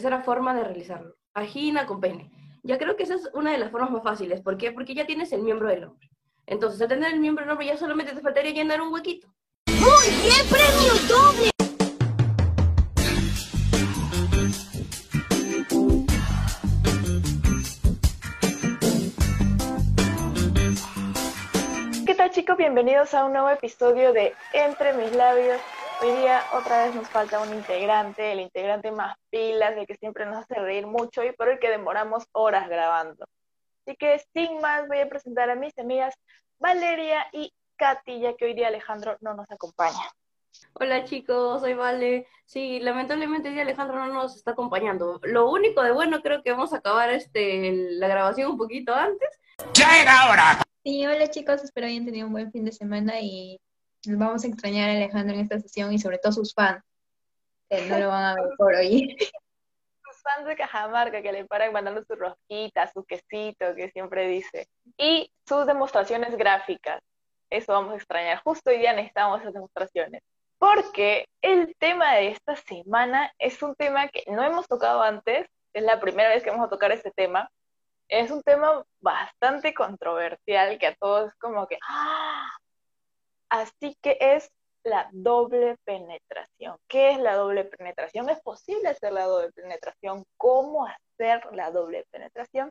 tercera forma de realizarlo, vagina con pene. Ya creo que esa es una de las formas más fáciles. ¿Por qué? Porque ya tienes el miembro del hombre. Entonces, al tener el miembro del hombre ya solamente te faltaría llenar un huequito. ¡Muy bien, premio doble! Chicos? Bienvenidos a un nuevo episodio de Entre mis labios. Hoy día otra vez nos falta un integrante, el integrante más pilas, el que siempre nos hace reír mucho y por el que demoramos horas grabando. Así que sin más voy a presentar a mis amigas Valeria y Katy, ya que hoy día Alejandro no nos acompaña. Hola chicos, soy Vale. Sí, lamentablemente hoy día Alejandro no nos está acompañando. Lo único de bueno creo que vamos a acabar este la grabación un poquito antes. ¡Ya era hora! Sí, hola chicos, espero hayan tenido un buen fin de semana y nos vamos a extrañar Alejandro en esta sesión y sobre todo sus fans, no lo van a ver por hoy. Sus fans de Cajamarca que le paran mandando sus rosquitas, su quesito que siempre dice. Y sus demostraciones gráficas. Eso vamos a extrañar. Justo hoy día necesitamos esas demostraciones. Porque el tema de esta semana es un tema que no hemos tocado antes. Es la primera vez que vamos a tocar este tema es un tema bastante controversial que a todos como que... ¡ah! Así que es la doble penetración. ¿Qué es la doble penetración? ¿Es posible hacer la doble penetración? ¿Cómo hacer la doble penetración?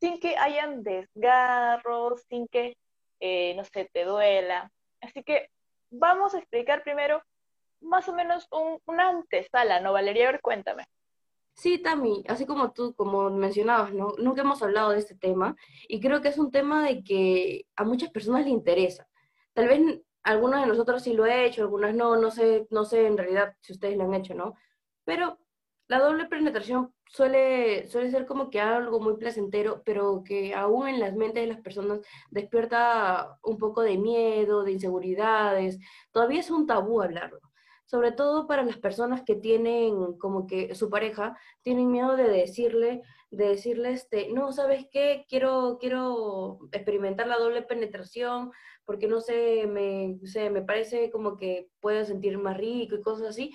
Sin que hayan desgarros, sin que, eh, no se te duela. Así que vamos a explicar primero más o menos un, una antesala, ¿no, Valeria? A ver, cuéntame. Sí, Tami, así como tú, como mencionabas, ¿no? Nunca hemos hablado de este tema y creo que es un tema de que a muchas personas le interesa. Tal vez algunos de nosotros sí lo he hecho, algunas no, no sé, no sé en realidad si ustedes lo han hecho, ¿no? Pero la doble penetración suele, suele ser como que algo muy placentero, pero que aún en las mentes de las personas despierta un poco de miedo, de inseguridades. Todavía es un tabú hablarlo sobre todo para las personas que tienen como que su pareja tienen miedo de decirle, de decirle este, no, ¿sabes qué? Quiero, quiero experimentar la doble penetración porque no sé, me, sé, me parece como que puedo sentir más rico y cosas así,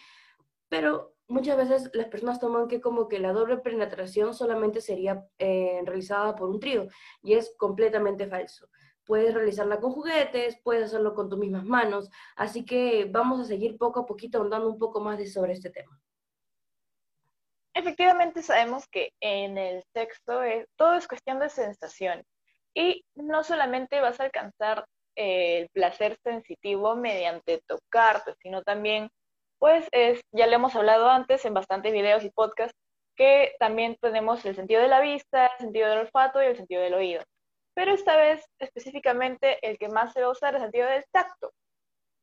pero muchas veces las personas toman que como que la doble penetración solamente sería eh, realizada por un trío y es completamente falso. Puedes realizarla con juguetes, puedes hacerlo con tus mismas manos, así que vamos a seguir poco a poquito ahondando un poco más sobre este tema. Efectivamente sabemos que en el sexo todo es cuestión de sensación. Y no solamente vas a alcanzar eh, el placer sensitivo mediante tocarte, sino también, pues es, ya le hemos hablado antes en bastantes videos y podcasts, que también tenemos el sentido de la vista, el sentido del olfato y el sentido del oído pero esta vez específicamente el que más se va a usar es el sentido del tacto,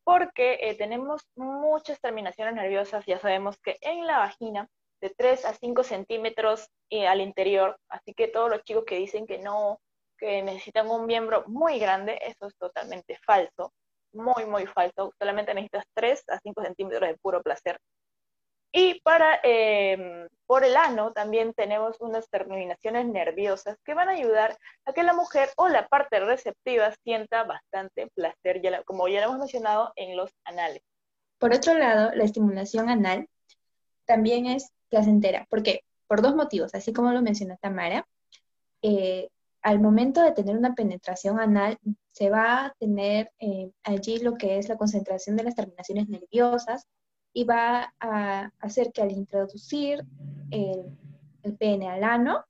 porque eh, tenemos muchas terminaciones nerviosas, ya sabemos que en la vagina, de 3 a 5 centímetros eh, al interior, así que todos los chicos que dicen que no, que necesitan un miembro muy grande, eso es totalmente falso, muy, muy falso, solamente necesitas 3 a 5 centímetros de puro placer. Y para, em, por el ano también tenemos unas terminaciones nerviosas que van a ayudar a que la mujer o la parte receptiva sienta bastante placer, ya como ya lo hemos mencionado, en los anales. Por otro lado, la estimulación anal también es placentera. ¿Por qué? Por dos motivos, así como lo mencionó Tamara. Eh, al momento de tener una penetración anal, se va a tener eh, allí lo que es la concentración de las terminaciones nerviosas, y va a hacer que al introducir el, el pene al ano,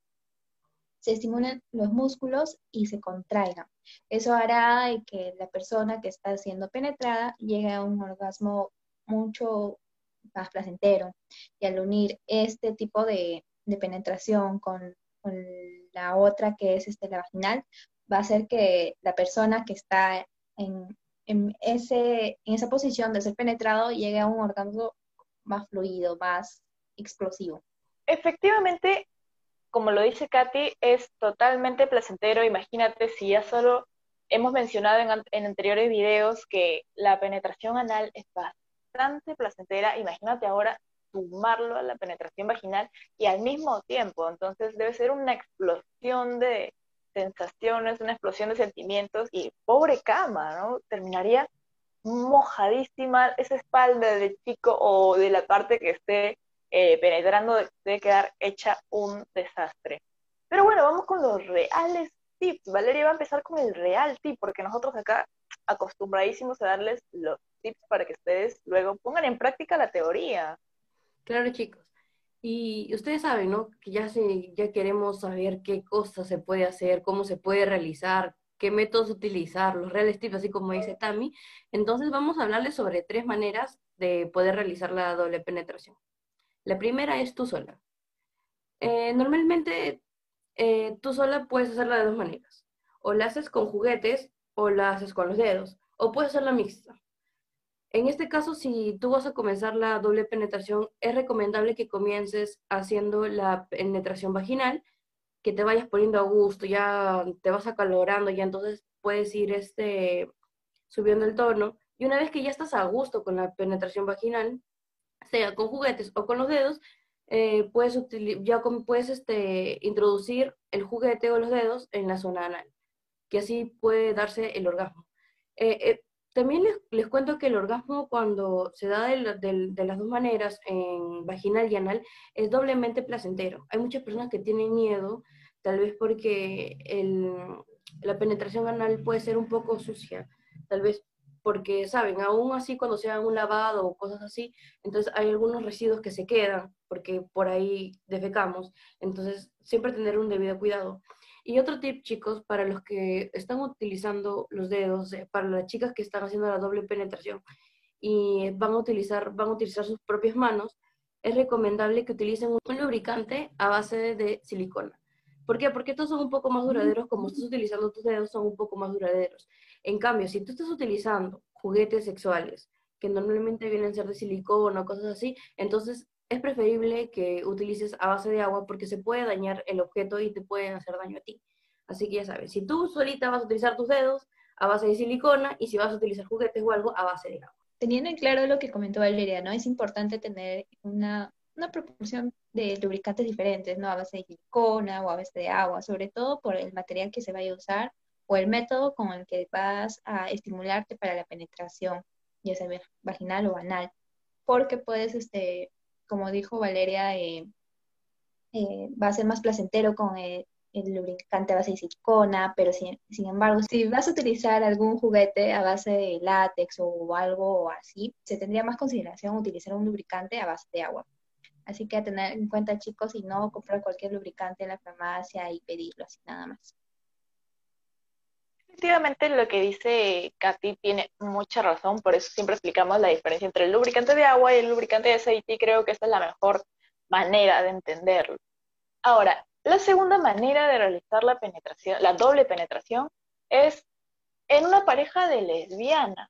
se estimulen los músculos y se contraigan. Eso hará que la persona que está siendo penetrada llegue a un orgasmo mucho más placentero. Y al unir este tipo de, penetración con, con, la otra que es este, la vaginal, va a hacer que la persona que está en, en, ese, en esa posición de ser penetrado llegue a un orgasmo más fluido, más explosivo. Efectivamente, como lo dice Katy, es totalmente placentero. Imagínate si ya solo hemos mencionado en, en anteriores videos que la penetración anal es bastante placentera. Imagínate ahora sumarlo a la penetración vaginal y al mismo tiempo. Entonces debe ser una explosión de, sensaciones, una explosión de sentimientos y pobre cama, ¿no? Terminaría mojadísima esa espalda del chico o de la parte que esté eh, penetrando debe quedar hecha un desastre. Pero bueno, vamos con los reales tips. Valeria va a empezar con el real tip, porque nosotros acá acostumbradísimos a darles los tips para que ustedes luego pongan en práctica la teoría. Claro, chicos. Y ustedes saben, ¿no? Que ya, se, ya queremos saber qué cosas se puede hacer, cómo se puede realizar, qué métodos utilizar, los reales tips, así como dice Tammy. Entonces vamos a hablarles sobre tres maneras de poder realizar la doble penetración. La primera es tú sola. Eh, normalmente eh, tú sola puedes hacerla de dos maneras. O la haces con juguetes o la haces con los dedos. O puedes hacerla mixta. En este caso, si tú vas a comenzar la doble penetración, es recomendable que comiences haciendo la penetración vaginal, que te vayas poniendo a gusto, ya te vas acalorando, ya entonces puedes ir este, subiendo el tono. Y una vez que ya estás a gusto con la penetración vaginal, sea con juguetes o con los dedos, eh, puedes, ya puedes este, introducir el juguete o los dedos en la zona anal, que así puede darse el orgasmo. Eh, eh, también les, cuento que el orgasmo cuando se da de, las dos maneras, en vaginal y anal, es doblemente placentero. Hay muchas personas que tienen miedo, tal vez porque la penetración anal puede ser un poco sucia, tal vez porque, saben, aún así cuando se haga un lavado o cosas así, entonces hay algunos residuos que se quedan, porque por ahí defecamos, entonces siempre tener un debido cuidado. Y otro tip, chicos, para los que están utilizando los dedos, eh, para las chicas que están haciendo la doble penetración y van a utilizar, van a utilizar sus propias manos, es recomendable que utilicen un lubricante a base de silicona. ¿Por qué? Porque estos son un poco más duraderos, como estás utilizando tus dedos, son un poco más duraderos. En cambio, si tú estás utilizando juguetes sexuales, que normalmente vienen a ser de silicona o cosas así, entonces es preferible que utilices a base de agua porque se puede dañar el objeto y te pueden hacer daño a ti. Así que ya sabes, si tú solita vas a utilizar tus dedos a base de silicona y si vas a utilizar juguetes o algo a base de agua. Teniendo en claro lo que comentó Valeria, ¿no? Es importante tener una, una proporción de lubricantes diferentes, ¿no? A base de silicona o a base de agua, sobre todo por el material que se vaya a usar o el método con el que vas a estimularte para la penetración, ya sea vaginal o anal, porque puedes este, como dijo Valeria, eh, eh, va a ser más placentero con el, lubricante a base de silicona, pero sin, embargo, si vas a utilizar algún juguete a base de látex o algo así, se tendría más consideración utilizar un lubricante a base de agua. Así que a tener en cuenta, chicos, y no comprar cualquier lubricante en la farmacia y pedirlo así nada más. Efectivamente, lo que dice Katy tiene mucha razón, por eso siempre explicamos la diferencia entre el lubricante de agua y el lubricante de aceite y creo que esta es la mejor manera de entenderlo. Ahora, la segunda manera de realizar la penetración, la doble penetración, es en una pareja de lesbiana.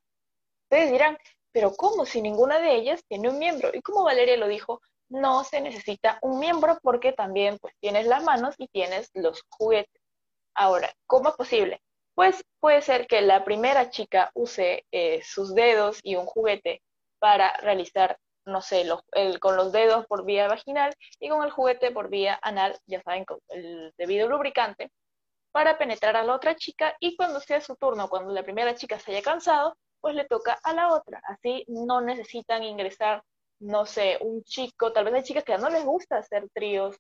Ustedes dirán, pero ¿cómo si ninguna de ellas tiene un miembro? Y como Valeria lo dijo, no se necesita un miembro porque también pues tienes las manos y tienes los juguetes. Ahora, ¿cómo es posible? Pues puede ser que la primera chica use eh, sus dedos y un juguete para realizar, no sé, con los dedos por vía vaginal y con el juguete por vía anal, ya saben, con el debido lubricante, para penetrar a la otra chica y cuando sea su turno, cuando la primera chica se haya cansado, pues le toca a la otra. Así no necesitan ingresar, no sé, un chico, tal vez hay chicas que no les gusta hacer tríos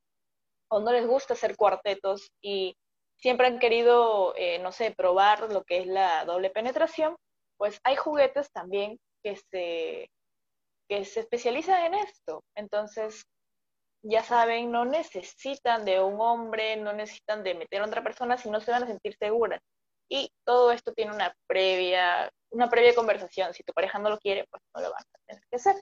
o no les gusta hacer cuartetos y siempre han querido, eh, no sé, probar lo que es la doble penetración, pues hay juguetes también que se, que se especializan en esto. Entonces, ya saben, no necesitan de un hombre, no necesitan de meter a otra persona si no se van a sentir seguras. Y todo esto tiene una previa, una previa conversación. Si tu pareja no lo quiere, pues no lo van a tener que hacer.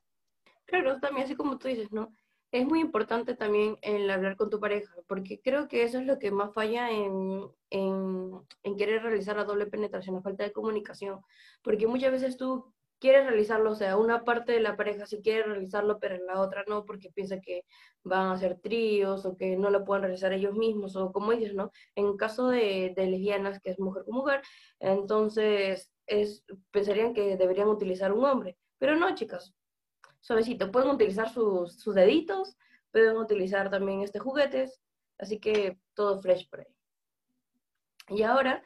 Claro, también así como tú dices, ¿no? Es muy importante también el hablar con tu pareja, porque creo que eso es lo que más falla en, querer realizar la doble penetración, la falta de comunicación, porque muchas veces tú quieres realizarlo, o sea, una parte de la pareja sí quiere realizarlo, pero la otra no, porque piensa que van a ser tríos o que no lo pueden realizar ellos mismos, o como dices, ¿no? En caso de, de lesbianas, que es mujer con mujer, entonces es, pensarían que deberían utilizar un hombre, pero no, chicas, suavecito. Pueden utilizar sus, sus deditos, pueden utilizar también este juguetes, así que todo fresh por ahí. Y ahora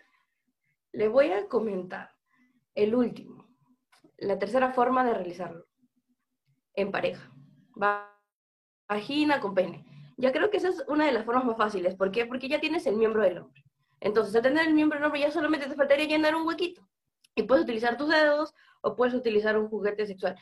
les voy a comentar el último, la tercera forma de realizarlo, en pareja. Va vagina con pene. Ya creo que esa es una de las formas más fáciles. ¿Por qué? Porque ya tienes el miembro del hombre. Entonces, al tener el miembro del hombre ya solamente te faltaría llenar un huequito. Y puedes utilizar tus dedos o puedes utilizar un juguete sexual.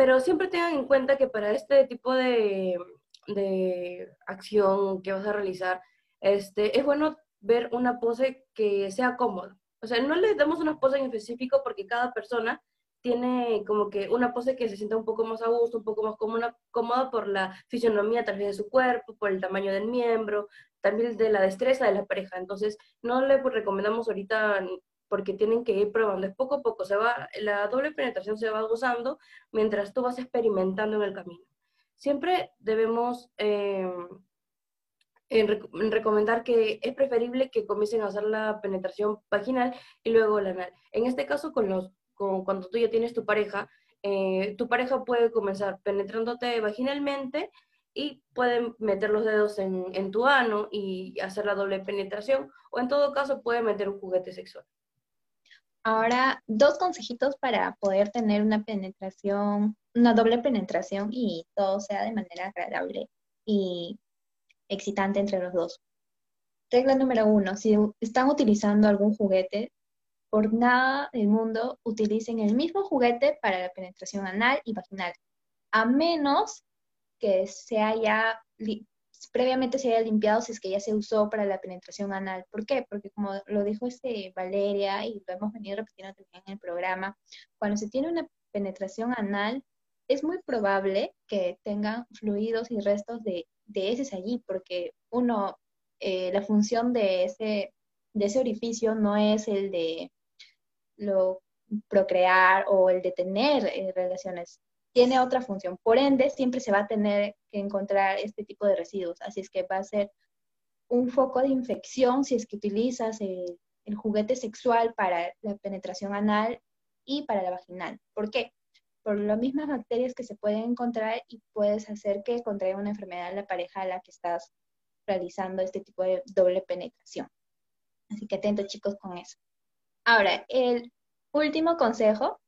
Pero siempre tengan en cuenta que para este tipo de, de acción que vas a realizar, este, es bueno ver una pose que sea cómoda. O sea, no le damos una pose en específico porque cada persona tiene como que una pose que se sienta un poco más a gusto, un poco más cómoda, cómoda por la fisionomía tal vez de su cuerpo, por el tamaño del miembro, también de la destreza de la pareja. Entonces, no le recomendamos ahorita porque tienen que ir probando. Es poco a poco, se va, la doble penetración se va gozando mientras tú vas experimentando en el camino. Siempre debemos eh, recomendar que es preferible que comiencen a hacer la penetración vaginal y luego la anal. En este caso, con los, con, cuando tú ya tienes tu pareja, eh, tu pareja puede comenzar penetrándote vaginalmente y pueden meter los dedos en, en, tu ano y hacer la doble penetración, o en todo caso puede meter un juguete sexual. Ahora, dos consejitos para poder tener una penetración, una doble penetración y todo sea de manera agradable y excitante entre los dos. Regla número uno, si están utilizando algún juguete, por nada del mundo utilicen el mismo juguete para la penetración anal y vaginal, a menos que se haya, previamente se haya limpiado si es que ya se usó para la penetración anal. ¿Por qué? Porque como lo dijo este Valeria y lo hemos venido repitiendo también en el programa, cuando se tiene una penetración anal, es muy probable que tengan fluidos y restos de de allí, porque uno, eh, la función de ese, de ese orificio no es el de lo procrear o el de tener eh, relaciones, tiene otra función. Por ende, siempre se va a tener que encontrar este tipo de residuos, así es que va a ser un foco de infección si es que utilizas el, juguete sexual para la penetración anal y para la vaginal. ¿Por qué? por las mismas bacterias que se pueden encontrar y puedes hacer que contraiga una enfermedad la pareja a la que estás realizando este tipo de doble penetración. Así que atentos chicos con eso. Ahora, el último consejo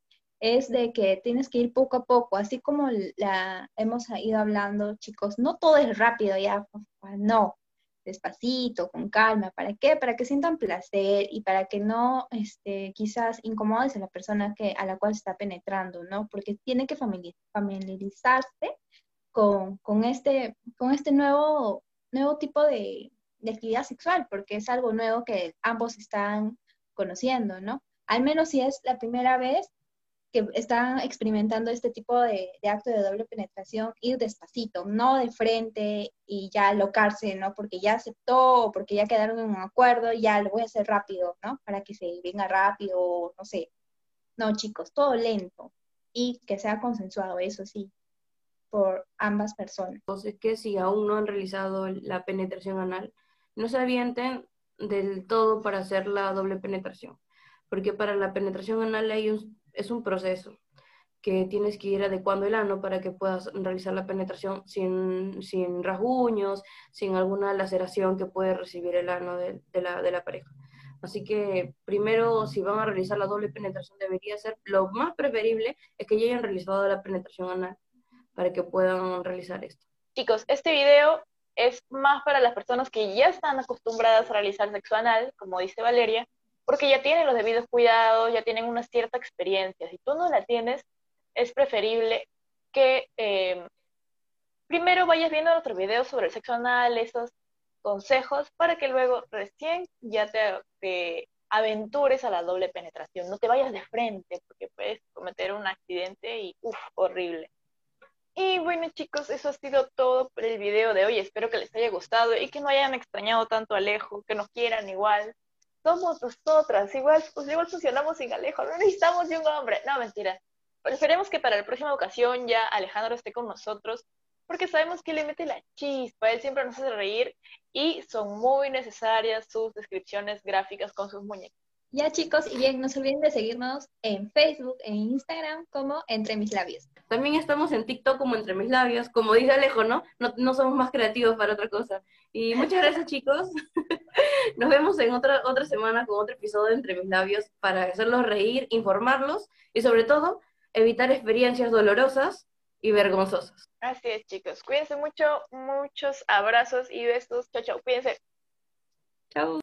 es de que tienes que ir poco a poco, así como la hemos ido hablando, chicos, no todo es rápido ya, no, despacito, con calma. ¿Para qué? Para que sientan placer y para que no, este, quizás incomodes a la persona que, a la cual está penetrando, ¿no? Porque tiene que familiarizarse con, con, este, con este nuevo, nuevo tipo de, de actividad sexual, porque es algo nuevo que ambos están conociendo, ¿no? Al menos si es la primera vez, que están experimentando este tipo de, acto de doble penetración, ir despacito, no de frente y ya alocarse, ¿no? Porque ya aceptó porque ya quedaron en un acuerdo, ya lo voy a hacer rápido, ¿no? Para que se venga rápido, no sé. No, chicos, todo lento y que sea consensuado, eso sí, por ambas personas. Entonces, que si aún no han realizado la penetración anal, no se avienten del todo para hacer la doble penetración, porque para la penetración anal hay un es un proceso que tienes que ir adecuando el ano para que puedas realizar la penetración sin, sin rasguños, sin alguna laceración que puede recibir el ano de, la, de la pareja. Así que primero, si van a realizar la doble penetración, debería ser lo más preferible es que ya hayan realizado la penetración anal para que puedan realizar esto. Chicos, este video es más para las personas que ya están acostumbradas a realizar sexo anal, como dice Valeria, porque ya tienen los debidos cuidados, ya tienen una cierta experiencia. Si tú no la tienes, es preferible que eh, primero vayas viendo nuestros videos sobre el sexo anal, esos consejos, para que luego recién ya te, aventures a la doble penetración. No te vayas de frente, porque puedes cometer un accidente y uff, horrible. Y bueno chicos, eso ha sido todo por el video de hoy. Espero que les haya gustado y que no hayan extrañado tanto a Alejo, que nos quieran igual somos nosotras, igual, pues igual funcionamos sin Alejo, no necesitamos de un hombre. No, mentira. Pero esperemos que para la próxima ocasión ya Alejandro esté con nosotros, porque sabemos que le mete la chispa, él siempre nos hace reír y son muy necesarias sus descripciones gráficas con sus muñecos. Ya chicos, y bien, no se olviden de seguirnos en Facebook, en Instagram como Entre Mis Labios. También estamos en TikTok como Entre Mis Labios, como dice Alejo, ¿no? No, somos más creativos para otra cosa. Y muchas gracias chicos. Nos vemos en otra, otra semana con otro episodio de Entre Mis Labios para hacerlos reír, informarlos y sobre todo evitar experiencias dolorosas y vergonzosos. Así es, chicos. Cuídense mucho, muchos abrazos y besos. Chao, chao. Cuídense. Chao.